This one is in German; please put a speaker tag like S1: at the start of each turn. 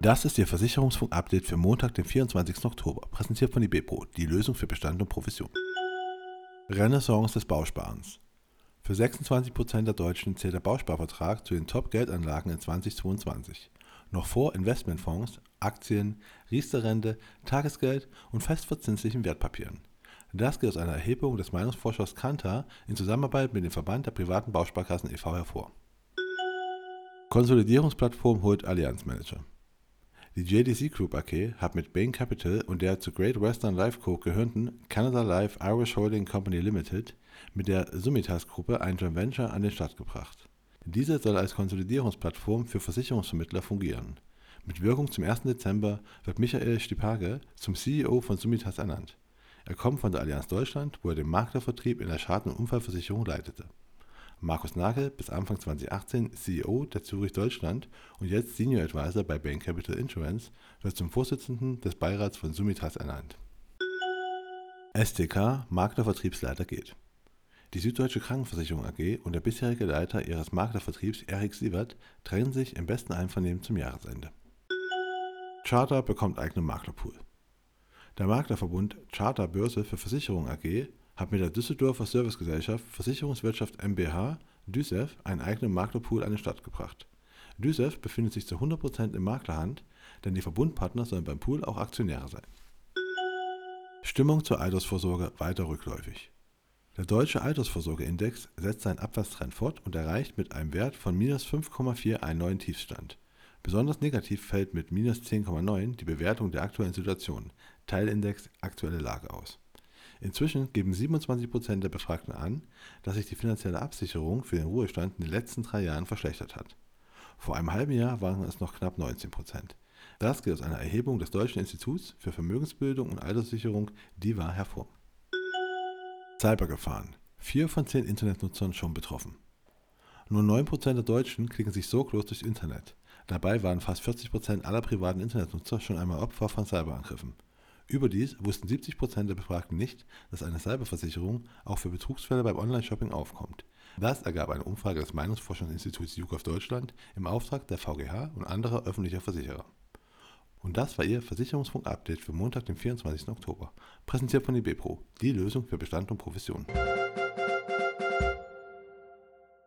S1: Das ist Ihr Versicherungsfunk-Update für Montag, den 24. Oktober, präsentiert von IBPRO, die Lösung für Bestand und Provision. Renaissance des Bausparens. Für 26% der Deutschen zählt der Bausparvertrag zu den Top-Geldanlagen in 2022. Noch vor Investmentfonds, Aktien, Riester-Rente, Tagesgeld und festverzinslichen Wertpapieren. Das geht aus einer Erhebung des Meinungsforschers Kantar in Zusammenarbeit mit dem Verband der privaten Bausparkassen e.V. hervor. Konsolidierungsplattform holt Allianzmanager. Die JDC Group AG hat mit Bain Capital und der zu Great Western Life Co. gehörenden Canada Life Irish Holding Company Limited mit der Summitas Gruppe ein Joint Venture an den Start gebracht. Diese soll als Konsolidierungsplattform für Versicherungsvermittler fungieren. Mit Wirkung zum 1. Dezember wird Michael Stipage zum CEO von Summitas ernannt. Er kommt von der Allianz Deutschland, wo er den Maklervertrieb in der Schaden- und Unfallversicherung leitete. Markus Nagel, bis Anfang 2018 CEO der Zürich Deutschland und jetzt Senior Advisor bei Bain Capital Insurance, wird zum Vorsitzenden des Beirats von Summitas ernannt. STK Maklervertriebsleiter geht. Die Süddeutsche Krankenversicherung AG und der bisherige Leiter ihres Maklervertriebs Erik Sievert trennen sich im besten Einvernehmen zum Jahresende. Charter bekommt eigenen Maklerpool. Der Maklerverbund Charter Börse für Versicherung AG hat mit der Düsseldorfer Servicegesellschaft Versicherungswirtschaft mbH (DÜSEV) einen eigenen Maklerpool an den Start gebracht. DÜSEV befindet sich zu 100% in Maklerhand, denn die Verbundpartner sollen beim Pool auch Aktionäre sein. Stimmung zur Altersvorsorge weiter rückläufig. Der deutsche Altersvorsorgeindex setzt seinen Abwärtstrend fort und erreicht mit einem Wert von minus 5,4 einen neuen Tiefstand. Besonders negativ fällt mit minus 10,9 die Bewertung der aktuellen Situation (Teilindex Aktuelle Lage) aus Inzwischen geben 27 Prozent der Befragten an, dass sich die finanzielle Absicherung für den Ruhestand in den letzten drei Jahren verschlechtert hat. Vor einem halben Jahr waren es noch knapp 19 Prozent. Das geht aus einer Erhebung des Deutschen Instituts für Vermögensbildung und Alterssicherung DIVA hervor. Cybergefahren. Vier von zehn Internetnutzern schon betroffen. Nur 9% der Deutschen klicken sich sorglos durchs Internet. Dabei waren fast 40% aller privaten Internetnutzer schon einmal Opfer von Cyberangriffen. Überdies wussten 70% der Befragten nicht, dass eine Cyberversicherung auch für Betrugsfälle beim Online-Shopping aufkommt. Das ergab eine Umfrage des Meinungsforschungsinstituts YouGov Deutschland im Auftrag der VGH und anderer öffentlicher Versicherer. Und das war Ihr Versicherungsfunk-Update für Montag, den 24. Oktober. Präsentiert von IBPRO, die Lösung für Bestand und Profession.